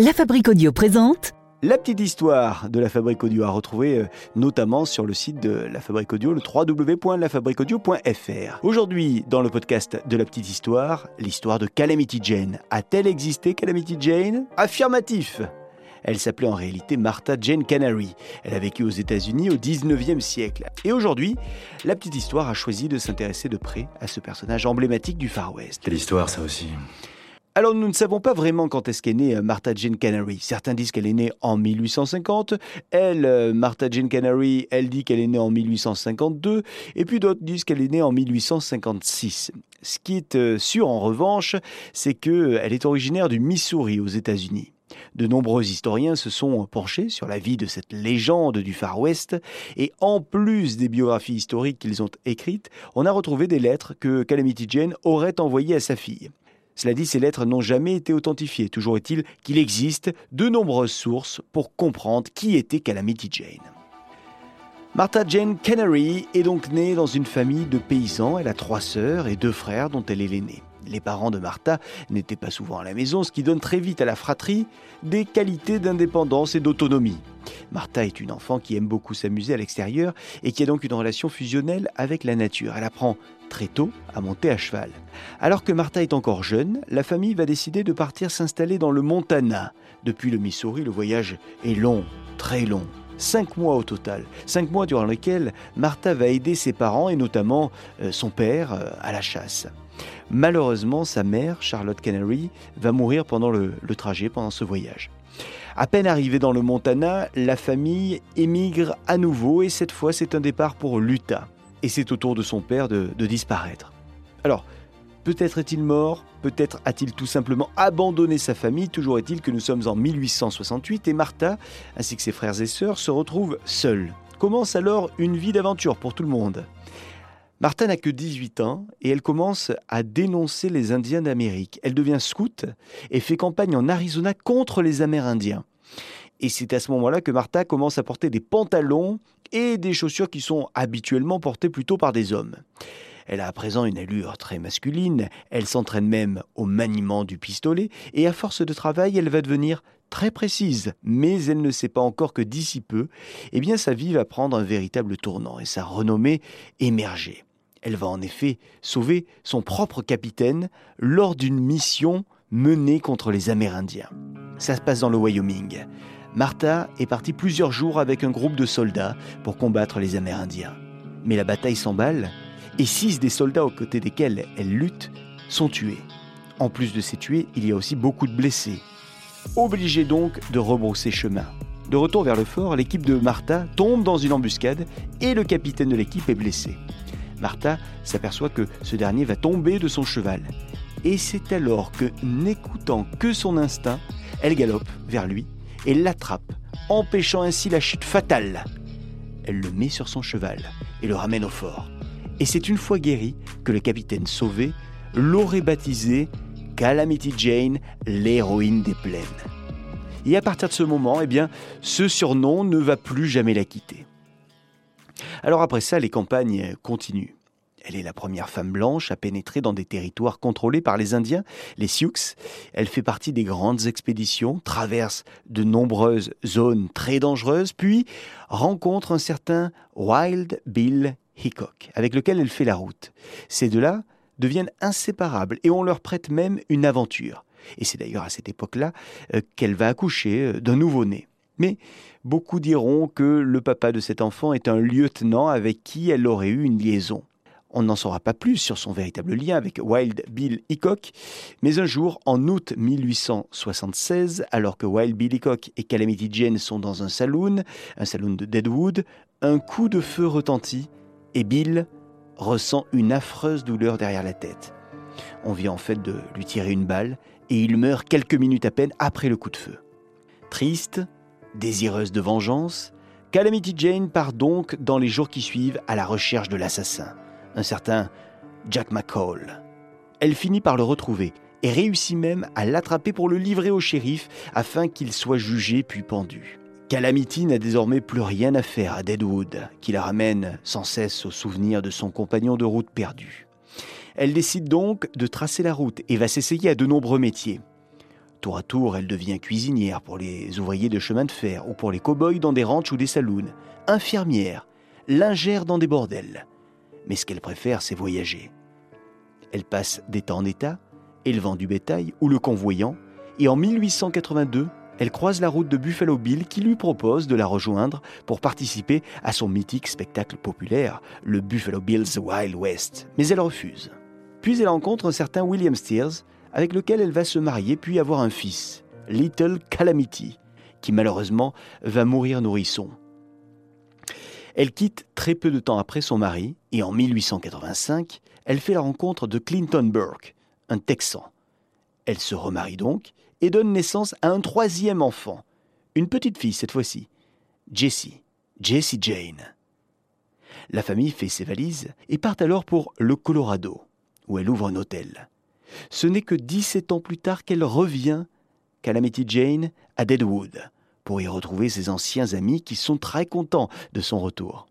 La Fabrique Audio présente La petite histoire de la Fabrique Audio à retrouver euh, notamment sur le site de la Fabrique Audio, le www.lafabriqueaudio.fr. Aujourd'hui, dans le podcast de la petite histoire, l'histoire de Calamity Jane. A-t-elle existé Calamity Jane? Affirmatif elle s'appelait en réalité Martha Jane Canary. Elle a vécu aux États-Unis au 19e siècle. Et aujourd'hui, la petite histoire a choisi de s'intéresser de près à ce personnage emblématique du Far West. Quelle histoire ça aussi alors nous ne savons pas vraiment quand est-ce qu'est née euh, Martha Jane Canary. Certains disent qu'elle est née en 1850. Elle, euh, Martha Jane Canary, elle dit qu'elle est née en 1852. Et puis d'autres disent qu'elle est née en 1856. Ce qui est euh, sûr en revanche, c'est qu'elle est originaire du Missouri aux États-Unis. De nombreux historiens se sont penchés sur la vie de cette légende du Far West et en plus des biographies historiques qu'ils ont écrites, on a retrouvé des lettres que Calamity Jane aurait envoyées à sa fille. Cela dit, ces lettres n'ont jamais été authentifiées. Toujours est-il qu'il existe de nombreuses sources pour comprendre qui était Calamity Jane. Martha Jane Canary est donc née dans une famille de paysans. Elle a trois sœurs et deux frères dont elle est l'aînée. Les parents de Martha n'étaient pas souvent à la maison, ce qui donne très vite à la fratrie des qualités d'indépendance et d'autonomie. Martha est une enfant qui aime beaucoup s'amuser à l'extérieur et qui a donc une relation fusionnelle avec la nature. Elle apprend très tôt à monter à cheval. Alors que Martha est encore jeune, la famille va décider de partir s'installer dans le Montana. Depuis le Missouri, le voyage est long, très long. Cinq mois au total. Cinq mois durant lesquels Martha va aider ses parents et notamment euh, son père euh, à la chasse. Malheureusement, sa mère, Charlotte Canary, va mourir pendant le, trajet, pendant ce voyage. À peine arrivée dans le Montana, la famille émigre à nouveau et cette fois c'est un départ pour l'Utah et c'est au tour de son père de, disparaître. Alors, peut-être est-il mort, peut-être a-t-il tout simplement abandonné sa famille, toujours est-il que nous sommes en 1868 et Martha, ainsi que ses frères et sœurs, se retrouvent seuls. Commence alors une vie d'aventure pour tout le monde. Martha n'a que 18 ans et elle commence à dénoncer les Indiens d'Amérique. Elle devient scout et fait campagne en Arizona contre les Amérindiens. Et c'est à ce moment-là que Martha commence à porter des pantalons et des chaussures qui sont habituellement portées plutôt par des hommes. Elle a à présent une allure très masculine, elle s'entraîne même au maniement du pistolet, et à force de travail, elle va devenir très précise, mais elle ne sait pas encore que d'ici peu, eh bien sa vie va prendre un véritable tournant et sa renommée émerger. Elle va en effet sauver son propre capitaine lors d'une mission menée contre les Amérindiens. Ça se passe dans le Wyoming. Martha est partie plusieurs jours avec un groupe de soldats pour combattre les Amérindiens. Mais la bataille s'emballe et six des soldats aux côtés desquels elle lutte sont tués. En plus de ces tués, il y a aussi beaucoup de blessés. Obligée donc de rebrousser chemin. De retour vers le fort, l'équipe de Martha tombe dans une embuscade et le capitaine de l'équipe est blessé. Martha s'aperçoit que ce dernier va tomber de son cheval. Et c'est alors que, n'écoutant que son instinct, elle galope vers lui et l'attrape, empêchant ainsi la chute fatale. Elle le met sur son cheval et le ramène au fort. Et c'est une fois guéri que le capitaine sauvé l'aurait baptisé Calamity Jane, l'héroïne des plaines. Et à partir de ce moment, eh bien, ce surnom ne va plus jamais la quitter. Alors après ça, les campagnes continuent. Elle est la première femme blanche à pénétrer dans des territoires contrôlés par les Indiens, les Sioux. Elle fait partie des grandes expéditions, traverse de nombreuses zones très dangereuses, puis rencontre un certain Wild Bill Hickok, avec lequel elle fait la route. Ces deux-là deviennent inséparables et on leur prête même une aventure. Et c'est d'ailleurs à cette époque-là euh, qu'elle va accoucher euh, d'un nouveau-né. Mais beaucoup diront que le papa de cet enfant est un lieutenant avec qui elle aurait eu une liaison. On n'en saura pas plus sur son véritable lien avec Wild Bill Hickok, mais un jour, en août 1876, alors que Wild Bill Hickok et Calamity Jane sont dans un saloon, un saloon de Deadwood, un coup de feu retentit et Bill ressent une affreuse douleur derrière la tête. On vient en fait de lui tirer une balle et il meurt quelques minutes à peine après le coup de feu. Triste, désireuse de vengeance, Calamity Jane part donc dans les jours qui suivent à la recherche de l'assassin un certain Jack McCall. Elle finit par le retrouver et réussit même à l'attraper pour le livrer au shérif afin qu'il soit jugé puis pendu. Calamity n'a désormais plus rien à faire à Deadwood, qui la ramène sans cesse au souvenir de son compagnon de route perdu. Elle décide donc de tracer la route et va s'essayer à de nombreux métiers. Tour à tour, elle devient cuisinière pour les ouvriers de chemin de fer ou pour les cow-boys dans des ranchs ou des saloons, infirmière, lingère dans des bordels. Mais ce qu'elle préfère, c'est voyager. Elle passe temps en état, élevant du bétail ou le convoyant, et en 1882, elle croise la route de Buffalo Bill qui lui propose de la rejoindre pour participer à son mythique spectacle populaire, le Buffalo Bill's Wild West. Mais elle refuse. Puis elle rencontre un certain William Steers, avec lequel elle va se marier puis avoir un fils, Little Calamity, qui malheureusement va mourir nourrisson. Elle quitte très peu de temps après son mari et en 1885, elle fait la rencontre de Clinton Burke, un Texan. Elle se remarie donc et donne naissance à un troisième enfant, une petite fille cette fois-ci, Jessie, Jessie Jane. La famille fait ses valises et part alors pour le Colorado, où elle ouvre un hôtel. Ce n'est que 17 ans plus tard qu'elle revient, Calamity Jane, à Deadwood, pour y retrouver ses anciens amis qui sont très contents de son retour.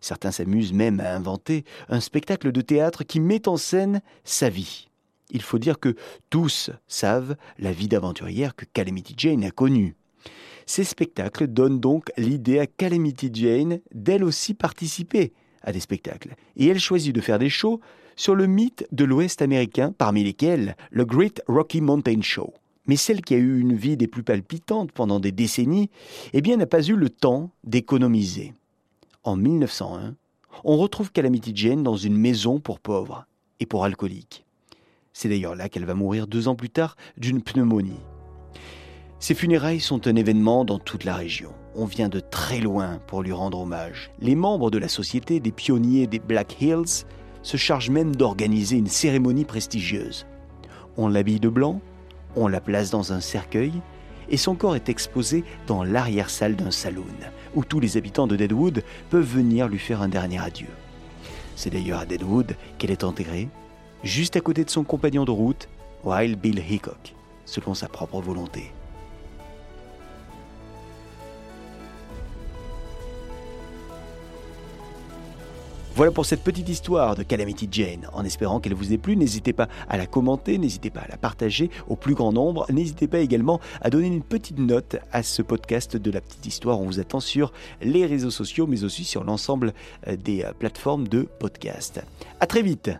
Certains s'amusent même à inventer un spectacle de théâtre qui met en scène sa vie. Il faut dire que tous savent la vie d'aventurière que Calamity Jane a connue. Ces spectacles donnent donc l'idée à Calamity Jane d'elle aussi participer à des spectacles. Et elle choisit de faire des shows sur le mythe de l'Ouest américain, parmi lesquels le Great Rocky Mountain Show. Mais celle qui a eu une vie des plus palpitantes pendant des décennies, eh bien n'a pas eu le temps d'économiser. En 1901, on retrouve Calamity Jane dans une maison pour pauvres et pour alcooliques. C'est d'ailleurs là qu'elle va mourir deux ans plus tard d'une pneumonie. Ses funérailles sont un événement dans toute la région. On vient de très loin pour lui rendre hommage. Les membres de la société des pionniers des Black Hills se chargent même d'organiser une cérémonie prestigieuse. On l'habille de blanc, on la place dans un cercueil, et son corps est exposé dans l'arrière-salle d'un saloon, où tous les habitants de Deadwood peuvent venir lui faire un dernier adieu. C'est d'ailleurs à Deadwood qu'elle est enterrée, juste à côté de son compagnon de route, Wild Bill Hickok, selon sa propre volonté. Voilà pour cette petite histoire de Calamity Jane. En espérant qu'elle vous ait plu, n'hésitez pas à la commenter, n'hésitez pas à la partager au plus grand nombre. N'hésitez pas également à donner une petite note à ce podcast de la petite histoire. On vous attend sur les réseaux sociaux, mais aussi sur l'ensemble euh, des euh, plateformes de podcast. À très vite